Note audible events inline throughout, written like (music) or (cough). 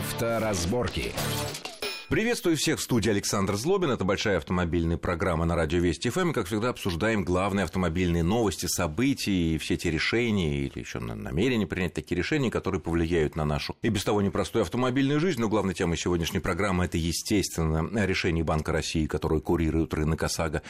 Авторазборки. Приветствую всех в студии Александр Злобин. Это большая автомобильная программа на радио Вести ФМ. Как всегда, обсуждаем главные автомобильные новости, события и все те решения или еще намерения принять такие решения, которые повлияют на нашу и без того непростую автомобильную жизнь. Но главной темой сегодняшней программы это, естественно, решение Банка России, которое курирует рынок ОСАГО,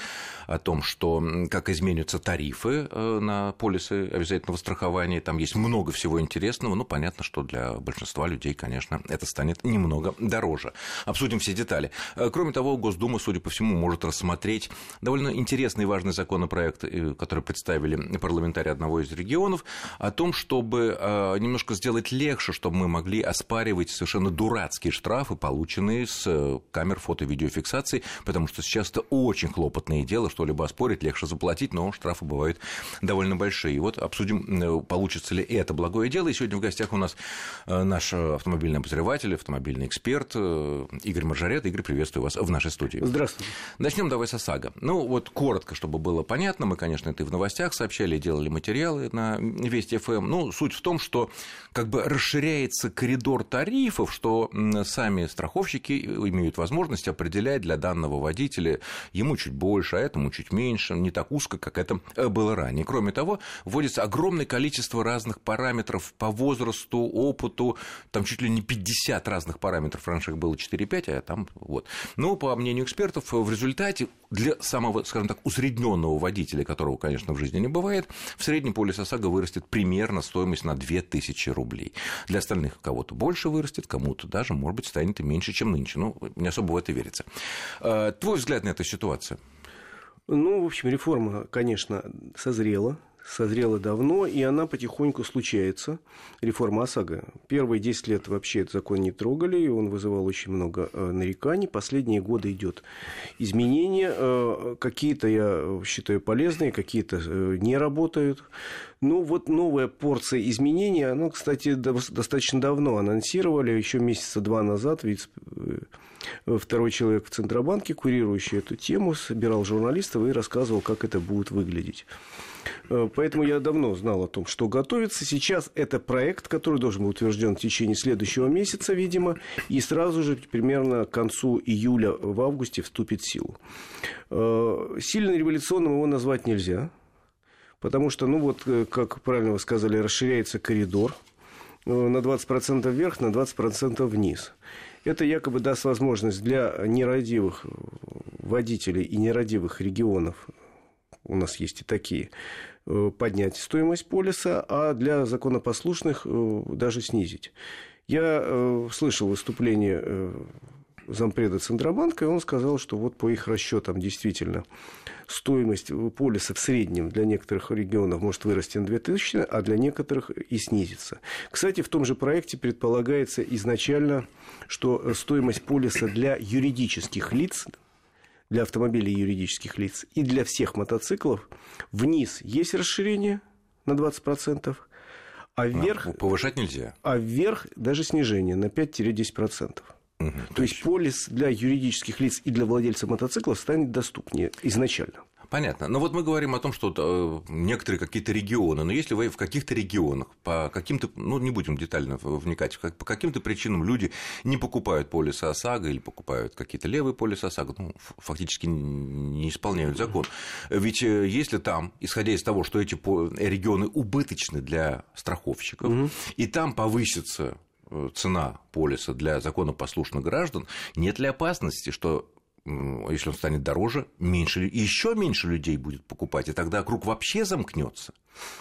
о том, что как изменятся тарифы э, на полисы обязательного страхования. Там есть много всего интересного. Ну, понятно, что для большинства людей, конечно, это станет немного дороже. Обсудим обсудим все детали. Э, кроме того, Госдума, судя по всему, может рассмотреть довольно интересный и важный законопроект, э, который представили парламентарии одного из регионов, о том, чтобы э, немножко сделать легче, чтобы мы могли оспаривать совершенно дурацкие штрафы, полученные с камер фото-видеофиксации, потому что сейчас это очень хлопотное дело, что-либо оспорить, легче заплатить, но штрафы бывают довольно большие. И вот обсудим, получится ли это благое дело. И сегодня в гостях у нас наш автомобильный обозреватель, автомобильный эксперт Игорь Игорь Маржарет. Игорь, приветствую вас в нашей студии. Здравствуйте. Начнем давай с ОСАГО. Ну, вот коротко, чтобы было понятно, мы, конечно, это и в новостях сообщали, делали материалы на Вести ФМ. Ну, суть в том, что как бы расширяется коридор тарифов, что сами страховщики имеют возможность определять для данного водителя ему чуть больше, а этому чуть меньше, не так узко, как это э, было ранее. Кроме того, вводится огромное количество разных параметров по возрасту, опыту, там чуть ли не 50 разных параметров, раньше их было 4-5, а там вот. Но, по мнению экспертов, в результате для самого, скажем так, усредненного водителя, которого, конечно, в жизни не бывает, в среднем полис ОСАГО вырастет примерно стоимость на 2000 рублей. Для остальных кого-то больше вырастет, кому-то даже, может быть, станет и меньше, чем нынче. Ну, не особо в это верится. А, твой взгляд на эту ситуацию? Ну, в общем, реформа, конечно, созрела созрела давно, и она потихоньку случается, реформа ОСАГО. Первые 10 лет вообще этот закон не трогали, и он вызывал очень много э, нареканий. Последние годы идет изменения. Э, какие-то, я считаю, полезные, какие-то э, не работают. Ну, вот новая порция изменений, она, кстати, достаточно давно анонсировали, еще месяца два назад, ведь второй человек в Центробанке, курирующий эту тему, собирал журналистов и рассказывал, как это будет выглядеть. Э, поэтому я давно знал о том, что готовится. Сейчас это проект, который должен быть утвержден в течение следующего месяца, видимо, и сразу же примерно к концу июля в августе вступит в силу. Э, сильно революционным его назвать нельзя, потому что, ну вот, э, как правильно вы сказали, расширяется коридор на 20% вверх, на 20% вниз. Это якобы даст возможность для нерадивых водителей и нерадивых регионов у нас есть и такие, э, поднять стоимость полиса, а для законопослушных э, даже снизить. Я э, слышал выступление зампреда Центробанка, и он сказал, что вот по их расчетам действительно стоимость полиса в среднем для некоторых регионов может вырасти на 2000, а для некоторых и снизиться. Кстати, в том же проекте предполагается изначально, что стоимость полиса для юридических лиц для автомобилей юридических лиц и для всех мотоциклов вниз есть расширение на 20%, а вверх... А, повышать нельзя. А вверх даже снижение на 5-10%. Угу, То есть полис для юридических лиц и для владельца мотоцикла станет доступнее изначально. Понятно. Но вот мы говорим о том, что э, некоторые какие-то регионы, но если вы в каких-то регионах по каким-то, ну, не будем детально вникать, по каким-то причинам люди не покупают полисы ОСАГО или покупают какие-то левые полисы ОСАГО, ну, фактически не исполняют закон. Ведь э, если там, исходя из того, что эти регионы убыточны для страховщиков, угу. и там повысится э, цена полиса для законопослушных граждан, нет ли опасности, что если он станет дороже, меньше, еще меньше людей будет покупать, и тогда круг вообще замкнется.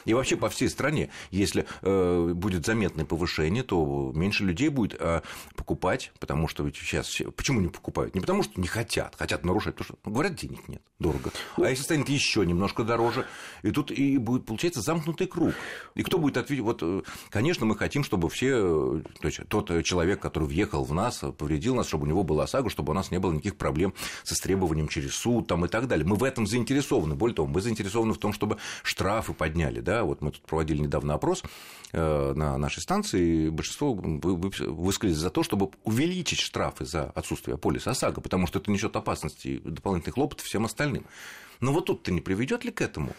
И вообще по всей стране, если э, будет заметное повышение, то меньше людей будет э, покупать, потому что ведь сейчас почему не покупают? Не потому что не хотят, хотят нарушать, потому что ну, говорят, денег нет, дорого. А если станет еще немножко дороже, и тут и будет получается замкнутый круг. И кто будет ответить? Вот, э, конечно, мы хотим, чтобы все, э, то есть тот человек, который въехал в нас, повредил нас, чтобы у него была ОСАГО, чтобы у нас не было никаких проблем с истребованием через суд там, и так далее. Мы в этом заинтересованы. Более того, мы заинтересованы в том, чтобы штрафы подняли. Да? Вот мы тут проводили недавно опрос э, на нашей станции, и большинство высказались за то, чтобы увеличить штрафы за отсутствие полиса ОСАГО, потому что это несет опасности и дополнительных хлопотов всем остальным. Но вот тут-то не приведет ли к этому?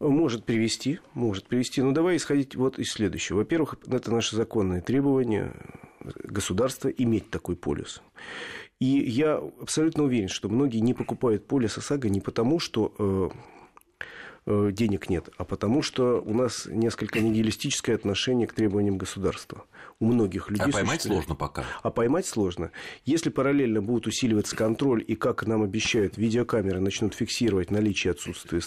Может привести, может привести. Но давай исходить вот из следующего. Во-первых, это наши законные требования государства иметь такой полис. И я абсолютно уверен, что многие не покупают полис ОСАГО не потому, что э, э, денег нет, а потому что у нас несколько нигилистическое отношение к требованиям государства у многих людей. А поймать сложно пока. А поймать сложно. Если параллельно будет усиливаться контроль, и, как нам обещают, видеокамеры начнут фиксировать наличие отсутствия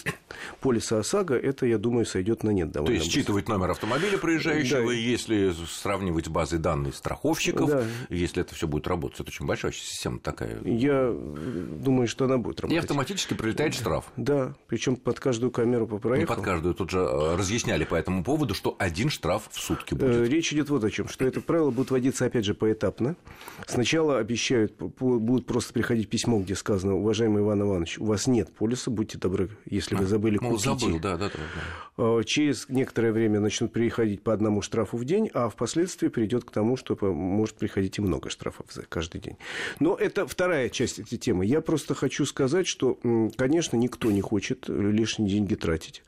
полиса ОСАГО, это, я думаю, сойдет на нет довольно То есть, считывать номер автомобиля проезжающего, да. если сравнивать с базой данных страховщиков, да. если это все будет работать, это очень большая система такая. Я думаю, что она будет работать. И автоматически прилетает штраф. Да, причем под каждую камеру по проехал. Не под каждую. Тут же э, разъясняли по этому поводу, что один штраф в сутки будет. Э, речь идет вот о чем, что что это правило будет вводиться, опять же, поэтапно. Сначала обещают, будут просто приходить письмо, где сказано, уважаемый Иван Иванович, у вас нет полиса, будьте добры, если вы забыли Мол, купить. забыл, да, да, да, да. Через некоторое время начнут приходить по одному штрафу в день, а впоследствии придет к тому, что может приходить и много штрафов за каждый день. Но это вторая часть этой темы. Я просто хочу сказать, что, конечно, никто не хочет лишние деньги тратить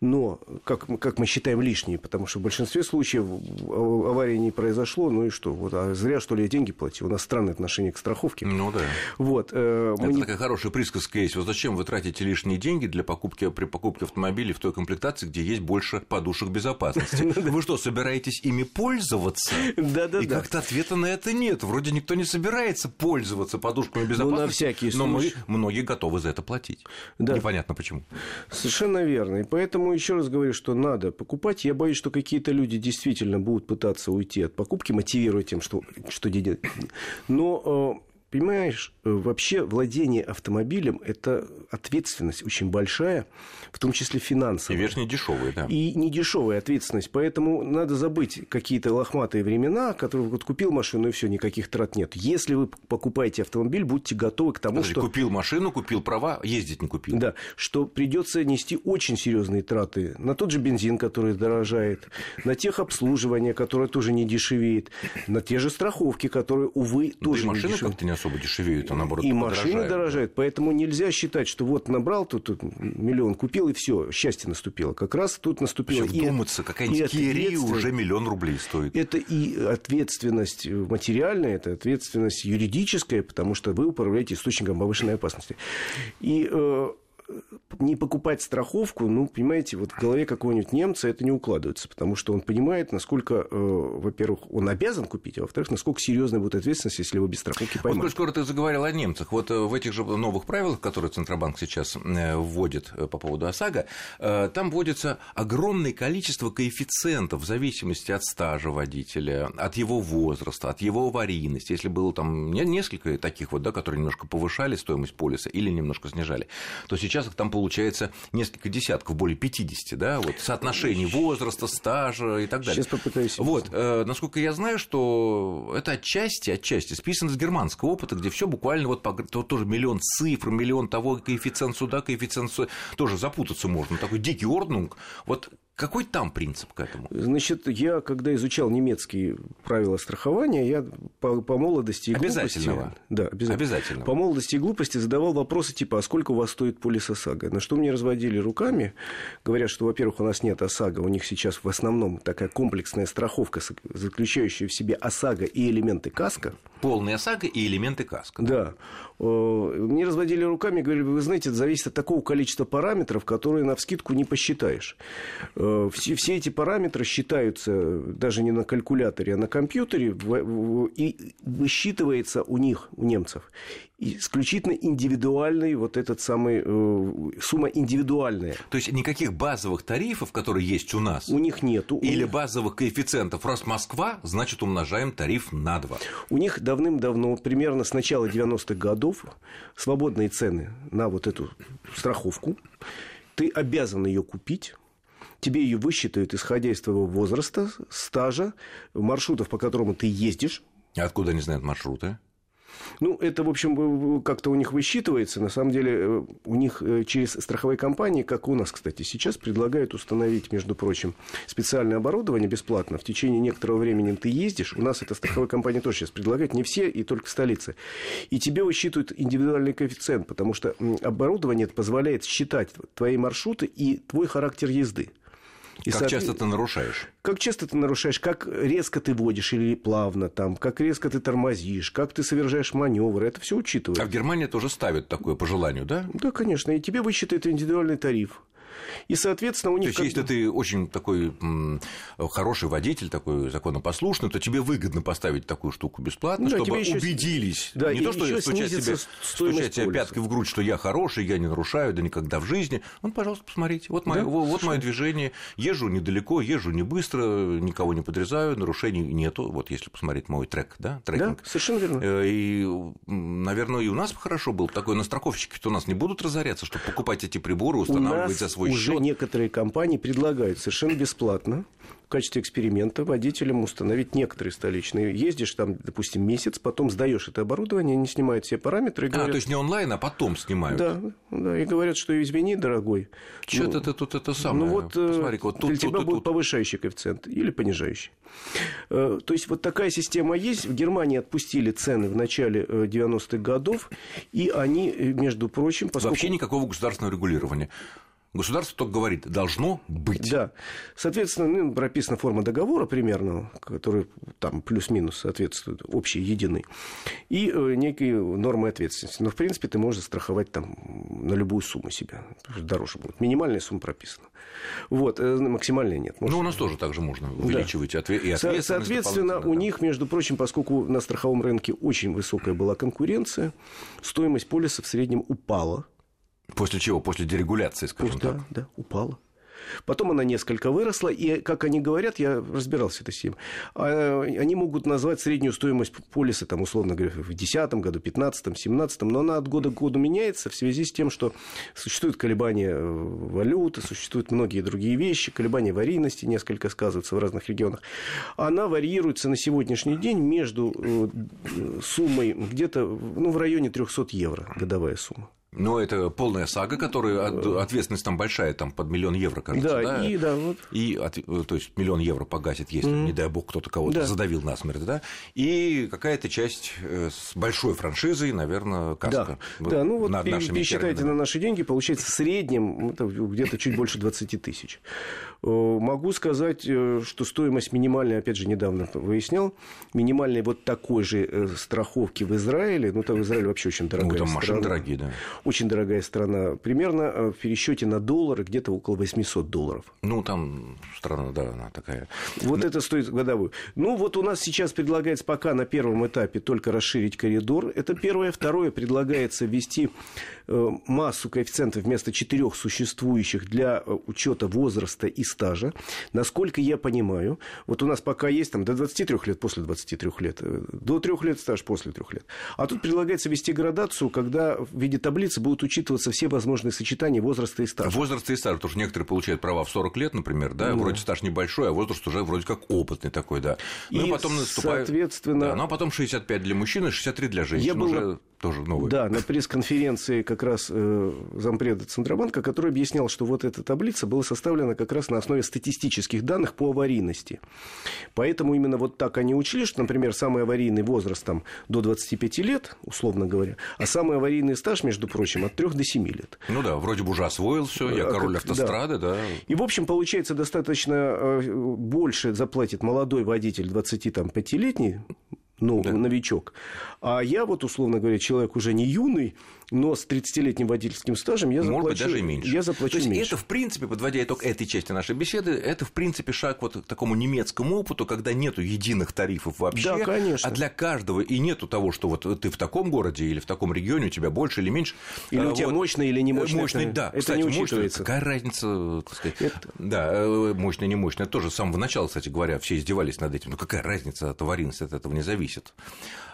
но, как, как мы считаем, лишние, потому что в большинстве случаев аварии не произошло, ну и что, вот, а зря, что ли, я деньги платил, у нас странное отношение к страховке. Ну да. Вот, э, Это не... такая хорошая присказка есть, вот зачем вы тратите лишние деньги для покупки, при покупке автомобиля в той комплектации, где есть больше подушек безопасности? (laughs) Вы что, собираетесь ими пользоваться? Да-да-да. И как-то ответа на это нет, вроде никто не собирается пользоваться подушками безопасности, ну, на всякий но мы, многие готовы за это платить. Да. Непонятно почему. Совершенно верно, и поэтому Поэтому еще раз говорю, что надо покупать. Я боюсь, что какие-то люди действительно будут пытаться уйти от покупки, мотивируя тем, что, что делать. (coughs) Но э, Понимаешь, э, вообще владение автомобилем – это ответственность очень большая, в том числе финансовая. И верхне дешевая, да. И не дешевая ответственность. Поэтому надо забыть какие-то лохматые времена, которые вот купил машину, и все, никаких трат нет. Если вы покупаете автомобиль, будьте готовы к тому, Подожди, что... купил машину, купил права, ездить не купил. Да, что придется нести очень серьезные траты на тот же бензин, который дорожает, на тех обслуживания, которое тоже не дешевеет, на те же страховки, которые, увы, тоже да и машины не как-то не особо дешевеют, а наоборот И машины дорожают, поэтому нельзя считать, что вот набрал тут, тут миллион, купил, и все, счастье наступило. Как раз тут наступило... Вообще, вдуматься, какая-нибудь Кири уже миллион рублей стоит. Это и ответственность материальная, это ответственность юридическая, потому что вы управляете источником повышенной опасности. И э, не покупать страховку, ну, понимаете, вот в голове какого-нибудь немца это не укладывается, потому что он понимает, насколько, э, во-первых, он обязан купить, а во-вторых, насколько серьезная будет ответственность, если его без страховки поймают. Вот скоро ты заговорил о немцах. Вот э, в этих же новых правилах, которые Центробанк сейчас э, вводит э, по поводу ОСАГО, там вводится огромное количество коэффициентов в зависимости от стажа водителя, от его возраста, от его аварийности. Если было там несколько таких вот, да, которые немножко повышали стоимость полиса или немножко снижали, то сейчас их там получается несколько десятков, более 50, да, вот соотношений возраста, стажа и так далее. Сейчас попытаюсь. Вот, э, насколько я знаю, что это отчасти, отчасти списано с германского опыта, где все буквально вот, по, тоже миллион цифр, миллион того, коэффициент сюда, коэффициент сюда, тоже запутаться можно, такой дикий орднунг. Вот какой там принцип к этому? Значит, я, когда изучал немецкие правила страхования, я по, по молодости и глупости... Да, обязательно. обязательно. По молодости и глупости задавал вопросы типа, а сколько у вас стоит полис ОСАГО? На что мне разводили руками, говорят, что, во-первых, у нас нет ОСАГО, у них сейчас в основном такая комплексная страховка, заключающая в себе ОСАГО и элементы КАСКО. Полная ОСАГО и элементы КАСКО. Да. Мне разводили руками, говорили, вы знаете, это зависит от такого количества параметров, которые на вскидку не посчитаешь. Э, все, все эти параметры считаются даже не на калькуляторе, а на компьютере, и высчитывается у них, у немцев, исключительно индивидуальный вот этот самый э, сумма индивидуальная. То есть никаких базовых тарифов, которые есть у нас, у них нету. Или них... базовых коэффициентов. Раз Москва, значит умножаем тариф на два. У них давным-давно, примерно с начала 90-х годов, свободные цены на вот эту страховку. Ты обязан ее купить тебе ее высчитают, исходя из твоего возраста, стажа, маршрутов, по которым ты ездишь. Откуда они знают маршруты? Ну, это, в общем, как-то у них высчитывается. На самом деле, э, у них э, через страховые компании, как у нас, кстати, сейчас предлагают установить, между прочим, специальное оборудование бесплатно. В течение некоторого времени ты ездишь. У нас это страховая компания тоже сейчас предлагает. Не все, и только в столице. И тебе высчитывают индивидуальный коэффициент, потому что оборудование позволяет считать твои маршруты и твой характер езды. И как часто ты нарушаешь? Как часто ты нарушаешь, как резко ты водишь или плавно, там, как резко ты тормозишь, как ты совершаешь маневры, это все учитывается. А в Германии тоже ставят такое по желанию, да? Да, конечно, и тебе высчитают индивидуальный тариф. И, соответственно, у них... То есть, если ты очень такой хороший водитель, такой законопослушный, то тебе выгодно поставить такую штуку бесплатно, да, чтобы убедились. Да, не то, что стучать себе, стучать себе пяткой в грудь, что я хороший, я не нарушаю, да никогда в жизни. Ну, пожалуйста, посмотрите. Вот, мое, да? вот мое движение. Езжу недалеко, езжу не быстро, никого не подрезаю, нарушений нету. Вот если посмотреть мой трек, да, трекинг. Да, совершенно верно. Э, и, наверное, и у нас хорошо был такой, на страховщики-то у нас не будут разоряться, чтобы покупать эти приборы, устанавливать за свой уже счет. некоторые компании предлагают совершенно бесплатно в качестве эксперимента водителям установить некоторые столичные. Ездишь там, допустим, месяц, потом сдаешь это оборудование, они снимают все параметры. И говорят, а, то есть не онлайн, а потом снимают. Да, да, и говорят, что извини, дорогой. Что-то ну, ты тут это самое. Ну вот, э, Посмотри, вот тут, для тут, тебя тут, будет тут. повышающий коэффициент или понижающий. Э, то есть вот такая система есть. В Германии отпустили цены в начале 90-х э, годов, и они, между прочим, поскольку... Вообще никакого государственного регулирования. Государство только говорит, должно быть. Да. Соответственно, ну, прописана форма договора примерно, который там плюс-минус соответствует общей, единой, и э, некие нормы ответственности. Но, в принципе, ты можешь страховать там на любую сумму себя. Дороже будет. Минимальная сумма прописана. Вот. Э, максимальная нет. Может... Ну, у нас тоже также можно увеличивать да. ответ... и ответственность. Соответственно, у них, между прочим, поскольку на страховом рынке очень высокая была конкуренция, стоимость полиса в среднем упала После чего? После дерегуляции, скажем да, так. Да, упала. Потом она несколько выросла, и, как они говорят, я разбирался это с ним, а, они могут назвать среднюю стоимость полиса, там, условно говоря, в 2010 году, 2015, 2017, но она от года к году меняется в связи с тем, что существуют колебания э, валюты, существуют многие другие вещи, колебания аварийности несколько сказываются в разных регионах. Она варьируется на сегодняшний день между э, суммой где-то ну, в районе 300 евро годовая сумма. Но это полная сага, которая ответственность там большая, там под миллион евро, кажется. Да, да? и да, вот. И, то есть миллион евро погасит, если, mm-hmm. не дай бог, кто-то кого-то да. задавил насмерть, да. И какая-то часть э, с большой франшизой, наверное, каска. Да, да ну вот пересчитайте на наши деньги, получается в среднем где-то чуть больше 20 тысяч. Э, могу сказать, э, что стоимость минимальной, опять же, недавно выяснял, минимальной вот такой же страховки в Израиле, ну, там в Израиле вообще очень дорогая Ну, там машины дорогие, да очень дорогая страна. Примерно э, в пересчете на доллары где-то около 800 долларов. Ну, там страна, да, она такая. Вот Но... это стоит годовую. Ну, вот у нас сейчас предлагается пока на первом этапе только расширить коридор. Это первое. Второе, предлагается ввести э, массу коэффициентов вместо четырех существующих для э, учета возраста и стажа. Насколько я понимаю, вот у нас пока есть там до 23 лет, после 23 лет, до 3 лет стаж, после 3 лет. А тут предлагается ввести градацию, когда в виде таблицы разумеется, будут учитываться все возможные сочетания возраста и стажа. Возраста и стажа, потому что некоторые получают права в 40 лет, например, да, да. вроде стаж небольшой, а возраст уже вроде как опытный такой, да. Ну и, и потом наступает... соответственно... Да, ну а потом 65 для мужчин и 63 для женщин. Я был... уже тоже новый. Да, на пресс-конференции как раз э, зампреда Центробанка, который объяснял, что вот эта таблица была составлена как раз на основе статистических данных по аварийности. Поэтому именно вот так они учили, что, например, самый аварийный возраст там до 25 лет, условно говоря, а самый аварийный стаж, между прочим, от 3 до 7 лет. Ну да, вроде бы уже освоил все, я а король как, автострады, да. да. И, в общем, получается достаточно э, больше заплатит молодой водитель 25-летний, ну, да. новичок. А я вот, условно говоря, человек уже не юный, но с 30-летним водительским стажем я заплачу, Может быть, даже и меньше. Я заплачу То есть меньше. это, в принципе, подводя итог этой части нашей беседы, это, в принципе, шаг вот к такому немецкому опыту, когда нету единых тарифов вообще. Да, конечно. А для каждого и нету того, что вот ты в таком городе или в таком регионе, у тебя больше или меньше. Или а, у тебя вот, мощный или не мощный. Мощный, это, да. Это кстати, не учитывается. Какая разница, так сказать. Это... Да, мощный, не мощный. Это тоже с самого начала, кстати говоря, все издевались над этим. Ну, какая разница, от аварийности от этого не зависит.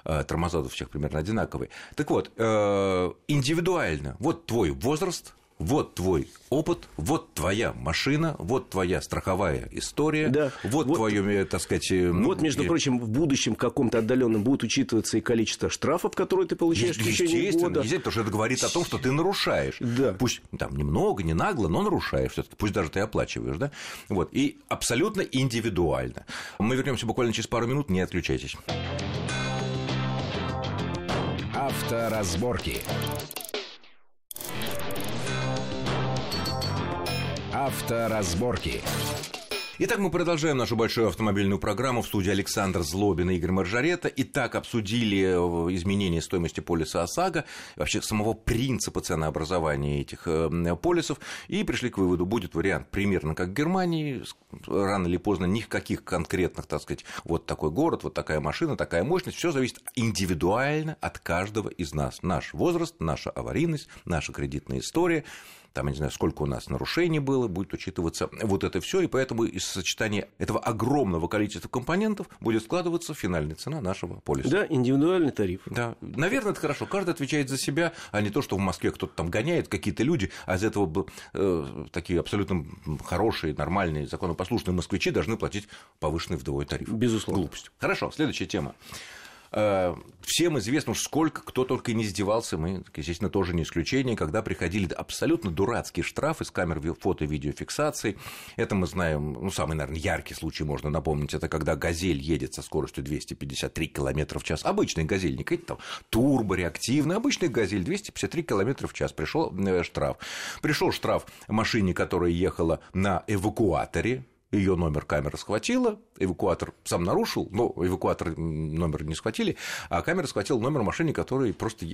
А, тормоза у всех примерно одинаковые. Так вот, э, индивидуально. Вот твой возраст, вот твой опыт, вот твоя машина, вот твоя страховая история, да. вот, вот твое, так сказать... Ну, вот, между прочим, в будущем каком-то отдаленном будет учитываться и количество штрафов, которые ты получаешь в течение года. Естественно, потому что это говорит о том, что ты нарушаешь. Да. Пусть там немного, не нагло, но нарушаешь все таки пусть даже ты оплачиваешь, да? Вот. И абсолютно индивидуально. Мы вернемся буквально через пару минут, не отключайтесь. Авторазборки. Авторазборки. Итак, мы продолжаем нашу большую автомобильную программу. В студии Александр Злобин и Игорь Маржарета. Итак, обсудили э, изменение стоимости полиса ОСАГО, вообще самого принципа ценообразования этих э, полисов, и пришли к выводу, будет вариант примерно как в Германии, рано или поздно никаких конкретных, так сказать, вот такой город, вот такая машина, такая мощность, все зависит индивидуально от каждого из нас. Наш возраст, наша аварийность, наша кредитная история – там, я не знаю, сколько у нас нарушений было, будет учитываться вот это все, и поэтому из сочетания этого огромного количества компонентов будет складываться финальная цена нашего полиса. Да, индивидуальный тариф. Да, наверное, это хорошо. Каждый отвечает за себя, а не то, что в Москве кто-то там гоняет, какие-то люди, а из этого э, такие абсолютно хорошие, нормальные, законопослушные москвичи должны платить повышенный вдвое тариф. Безусловно. Глупость. Хорошо, следующая тема. Э, всем известно, сколько кто только не издевался, мы, естественно, тоже не исключение, когда приходили абсолютно дурацкие штрафы с камер фото-видеофиксации. Это мы знаем, ну, самый, наверное, яркий случай можно напомнить, это когда «Газель» едет со скоростью 253 км в час. Обычный «Газель», не какой-то там турбореактивный, обычный «Газель» 253 км в час. Пришел э, штраф. Пришел штраф машине, которая ехала на эвакуаторе, ее номер камера схватила, эвакуатор сам нарушил, но эвакуатор номер не схватили, а камера схватила номер машины, которая просто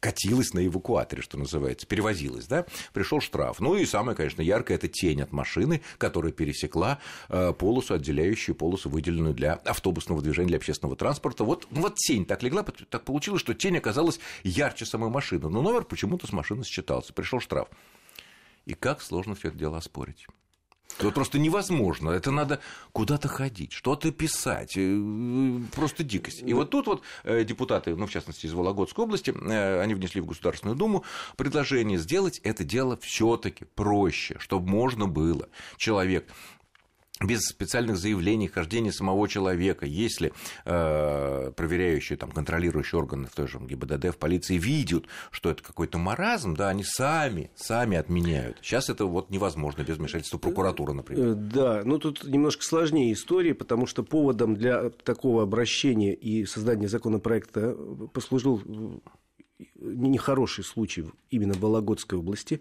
катилась на эвакуаторе, что называется, перевозилась, да, пришел штраф. Ну и самое, конечно, яркое – это тень от машины, которая пересекла э, полосу, отделяющую полосу, выделенную для автобусного движения, для общественного транспорта. Вот, ну, вот тень так легла, так получилось, что тень оказалась ярче самой машины, но номер почему-то с машины считался, пришел штраф. И как сложно все это дело оспорить. Это просто невозможно. Это надо куда-то ходить, что-то писать. Э, просто дикость. И вот тут вот э, депутаты, ну, в частности, из Вологодской области, э, они внесли в Государственную Думу предложение сделать это дело все таки проще, чтобы можно было человек без специальных заявлений, хождения самого человека, если э, проверяющие, там, контролирующие органы в той же ГИБДД, в полиции видят, что это какой-то маразм, да, они сами, сами отменяют. Сейчас это вот невозможно без вмешательства прокуратуры, например. Э, да, ну тут немножко сложнее история, потому что поводом для такого обращения и создания законопроекта послужил нехороший случай именно в Вологодской области,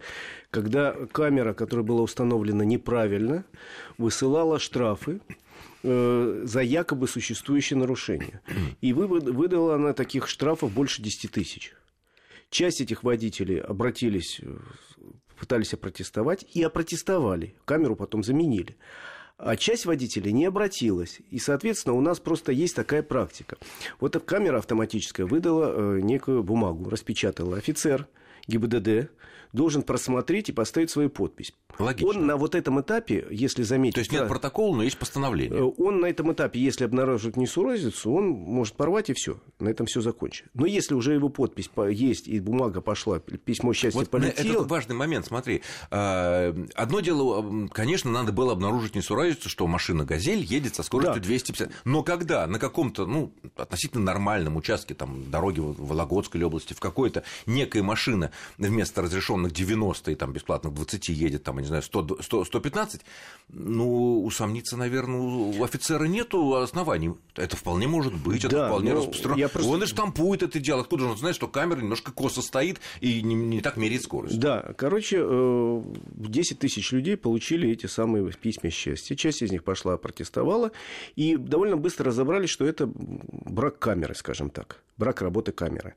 когда камера, которая была установлена неправильно, высылала штрафы э, за якобы существующие нарушения. И выдала она таких штрафов больше 10 тысяч. Часть этих водителей обратились, пытались опротестовать и опротестовали. Камеру потом заменили а часть водителей не обратилась. И, соответственно, у нас просто есть такая практика. Вот камера автоматическая выдала э, некую бумагу, распечатала офицер ГИБДД, должен просмотреть и поставить свою подпись. Логично. Он на вот этом этапе, если заметить... То есть нет протокола, но есть постановление. Э, он на этом этапе, если обнаружит несуразицу, он может порвать и все. На этом все закончится. Но если уже его подпись есть и бумага пошла, письмо счастья вот полетело... Это важный момент, смотри. А, одно дело, конечно, надо было обнаружить несуразицу, что машина «Газель» едет со скоростью да. 250. Но когда на каком-то, ну, относительно нормальном участке там, дороги в Вологодской области в какой-то некая машина вместо разрешенных 90 и там бесплатных 20 едет там не знаю, 100, 100, 115, ну, усомниться, наверное, у офицера нету оснований. Это вполне может быть, да, это вполне распространено. Просто... Он и штампует это дело. Откуда же он знает, что камера немножко косо стоит и не, не так меряет скорость? Да, короче, 10 э, тысяч людей получили эти самые письма счастья. Часть из них пошла, протестовала, и довольно быстро разобрались, что это брак камеры, скажем так, брак работы камеры.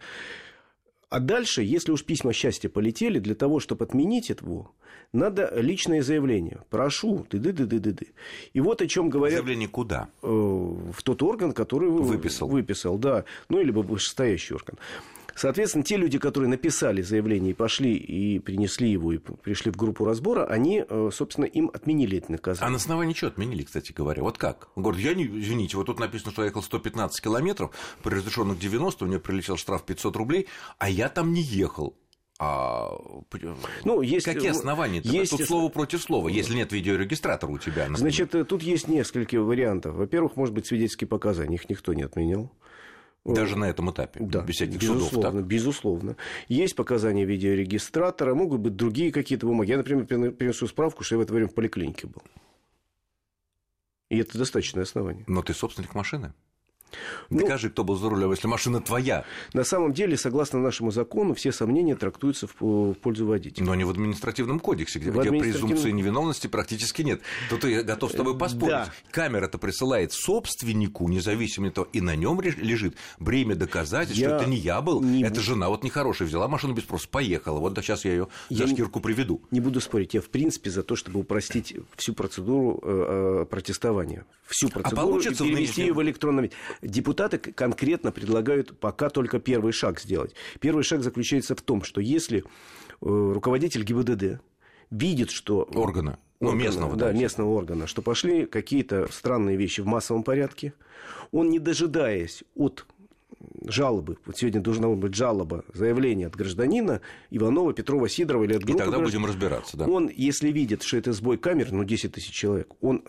А дальше, если уж письма счастья полетели, для того, чтобы отменить его, надо личное заявление. Прошу, ты ды ды ды ды ды И вот о чем говорят... Заявление куда? Э, в тот орган, который выписал. Выписал, да. Ну, или вышестоящий орган. Соответственно, те люди, которые написали заявление и пошли и принесли его, и пришли в группу разбора, они, э, собственно, им отменили это наказание. А на основании чего отменили, кстати говоря? Вот как? Он говорит, я не, извините, вот тут написано, что я ехал 115 километров, при разрешенных 90 у меня прилетел штраф 500 рублей, а я там не ехал. А ну, есть, какие основания? Есть... Тут слово против слова, если нет видеорегистратора у тебя. Например. Значит, э, тут есть несколько вариантов. Во-первых, может быть, свидетельские показания, их никто не отменял. Даже на этом этапе, да, без всяких безусловно, судов. Так? Безусловно. Есть показания видеорегистратора, могут быть другие какие-то бумаги. Я, например, принесу справку, что я в это время в поликлинике был. И это достаточное основание. Но ты собственник машины? Ну, Докажи, кто был за рулем, если машина твоя. На самом деле, согласно нашему закону, все сомнения трактуются в пользу водителя. Но не в административном кодексе, где, где презумпции невиновности практически нет. Тут я готов с тобой поспорить. Да. Камера-то присылает собственнику, независимо от того, и на нем лежит бремя доказательств, я что это не я был, не это жена вот нехорошая, взяла машину без спроса, поехала. Вот сейчас я ее за шкирку приведу. Не буду спорить, я в принципе за то, чтобы упростить всю процедуру э, э протестования. Всю а процедуру а получится и перевести ее в электронном виде. Депутаты конкретно предлагают пока только первый шаг сделать. Первый шаг заключается в том, что если э, руководитель ГИБДД видит, что... Органа. Ну, местного, да, местного органа, что пошли какие-то странные вещи в массовом порядке, он, не дожидаясь от жалобы, вот сегодня должна быть жалоба, заявление от гражданина Иванова, Петрова, Сидорова или от группы... И тогда граждан, будем разбираться, да. Он, если видит, что это сбой камер, ну, 10 тысяч человек, он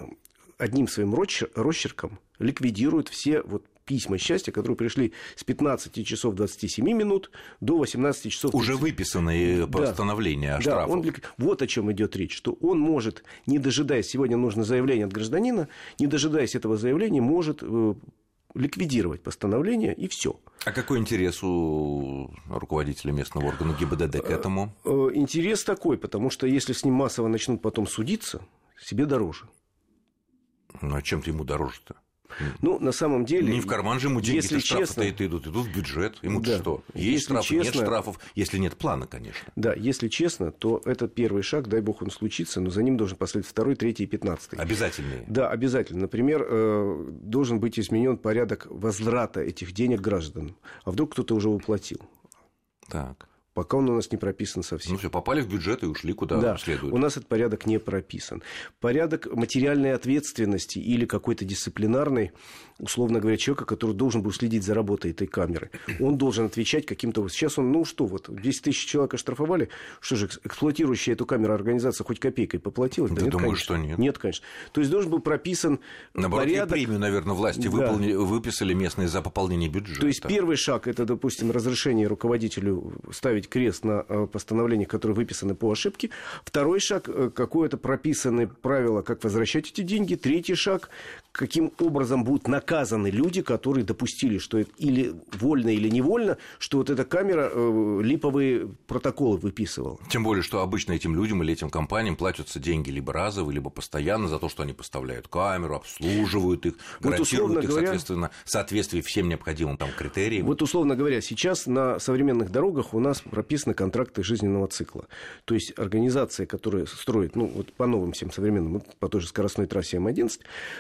одним своим росчерком ликвидирует все вот письма счастья, которые пришли с 15 часов 27 минут до 18 часов. 30. Уже выписанные да. постановления о штрафах. Да, он, вот о чем идет речь, что он может, не дожидаясь, сегодня нужно заявление от гражданина, не дожидаясь этого заявления, может э, ликвидировать постановление и все. А какой интерес у руководителя местного органа ГИБДД к этому? Э, э, интерес такой, потому что если с ним массово начнут потом судиться, себе дороже. Ну, а чем-то ему дороже-то? Ну, на самом деле... Не в карман же ему деньги, если штрафы-то идут, идут в бюджет. Ему да. что? Есть штрафы, честно, нет штрафов, если нет плана, конечно. Да, если честно, то это первый шаг, дай бог он случится, но за ним должен последовать второй, третий и пятнадцатый. Обязательные? Да, обязательно. Например, э, должен быть изменен порядок возврата этих денег гражданам. А вдруг кто-то уже уплатил? Так пока он у нас не прописан совсем. Ну все, попали в бюджет и ушли куда да, следует. У нас этот порядок не прописан. Порядок материальной ответственности или какой-то дисциплинарной, условно говоря, человека, который должен был следить за работой этой камеры. Он должен отвечать каким-то... Сейчас он, ну что, вот 10 тысяч человек оштрафовали, что же, эксплуатирующая эту камеру организация хоть копейкой поплатила? Да, нет, думаю, конечно. что нет. Нет, конечно. То есть должен был прописан Наоборот, порядок... премию, наверное, власти да. выполни... выписали местные за пополнение бюджета. То есть первый шаг, это, допустим, разрешение руководителю ставить поставить крест на э, постановлениях, которые выписаны по ошибке. Второй шаг э, – какое-то прописанное правило, как возвращать эти деньги. Третий шаг – каким образом будут наказаны люди, которые допустили, что это или вольно, или невольно, что вот эта камера э, липовые протоколы выписывала. Тем более, что обычно этим людям или этим компаниям платятся деньги либо разовые, либо постоянно за то, что они поставляют камеру, обслуживают их, вот гарантируют их, говоря, соответственно, соответствие всем необходимым там критериям. Вот, условно говоря, сейчас на современных дорогах у нас прописаны контракты жизненного цикла. То есть организация, которая строит, ну, вот по новым всем современным, по той же скоростной трассе М11,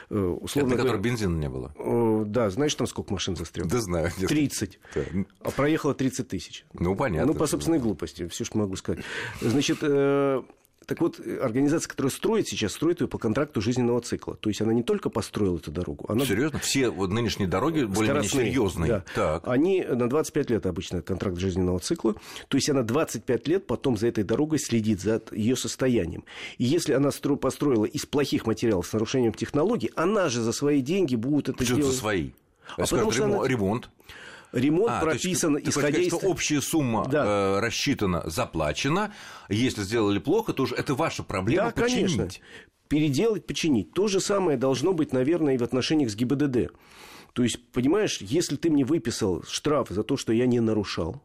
э, условно Это на которой бензина не было? Э, да, знаешь, там сколько машин застряло? Да знаю. 30. Да. А проехало 30 тысяч. Ну, понятно. Ну, по собственной глупости, все, что могу сказать. Значит, э, так вот, организация, которая строит сейчас, строит ее по контракту жизненного цикла. То есть она не только построила эту дорогу. Она... Серьезно? Все вот нынешние дороги более-менее серьезные. Да. Так. Они на 25 лет обычно контракт жизненного цикла. То есть она 25 лет потом за этой дорогой следит за ее состоянием. И если она построила из плохих материалов с нарушением технологий, она же за свои деньги будет это Почему делать. за свои? А потому что ремонт, она... ремонт а, прописан, есть, исходя из... что общая сумма да. э, рассчитана, заплачена. Если сделали плохо, то уже это ваша проблема да, починить. Конечно. Переделать, починить. То же самое должно быть, наверное, и в отношениях с ГИБДД. То есть, понимаешь, если ты мне выписал штраф за то, что я не нарушал,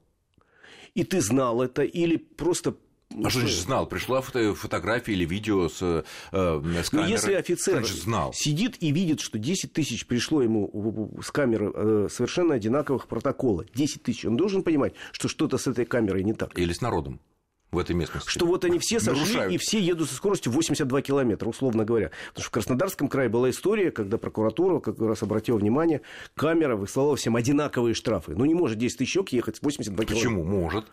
и ты знал это, или просто а что значит знал? Пришла фото фотография или видео с, э, с камеры? Ну, если офицер значит, знал? сидит и видит, что 10 тысяч пришло ему с камеры э, совершенно одинаковых протокола, 10 тысяч, он должен понимать, что что-то с этой камерой не так. Или с народом в этой местности. Что вот они все сошли Нарушают. и все едут со скоростью 82 километра, условно говоря. Потому что в Краснодарском крае была история, когда прокуратура как раз обратила внимание, камера выслала всем одинаковые штрафы. Ну, не может 10 тысяч ехать с 82 километра. Почему? Может.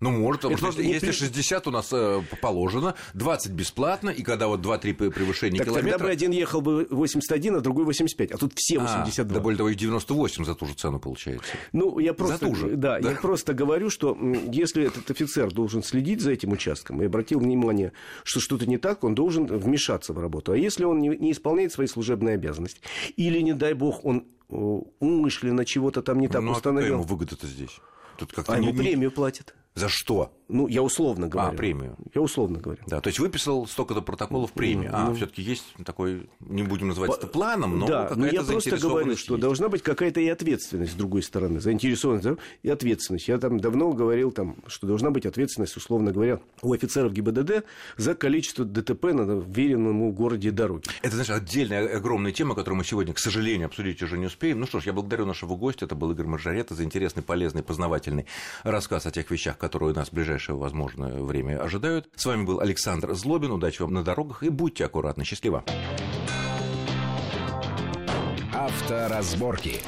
Ну, может, потому что если 60 у нас э, положено, 20 бесплатно, и когда вот 2-3 превышения так километра... тогда бы один ехал бы 81, а другой 85, а тут все 82. А, да более того, и 98 за ту же цену получается. Ну, я просто... За ту же. Да, да, я просто говорю, что если этот офицер должен следить за этим участком и обратил внимание, что что-то не так, он должен вмешаться в работу. А если он не, не исполняет свои служебные обязанности, или, не дай бог, он э, умышленно чего-то там не так ну, установил... а какая ему выгода-то здесь? Тут как-то а ему не... премию платят. За что? Ну, я условно говорю. А, премию. Я условно говорю. Да, то есть выписал столько-то протоколов премии. А, Ну, все-таки есть такой, не будем называть это планом, но да, но я просто говорю, что есть. должна быть какая-то и ответственность с другой стороны, заинтересованность да, и ответственность. Я там давно говорил, там, что должна быть ответственность, условно говоря, у офицеров ГИБДД за количество ДТП на веренном городе дороге. Это, знаешь, отдельная огромная тема, которую мы сегодня, к сожалению, обсудить уже не успеем. Ну что ж, я благодарю нашего гостя. Это был Игорь Маржарета за интересный, полезный, познавательный рассказ о тех вещах, которые нас в ближайшее возможное время ожидают. С вами был Александр Злобин. Удачи вам на дорогах и будьте аккуратны. Счастливо. Авторазборки.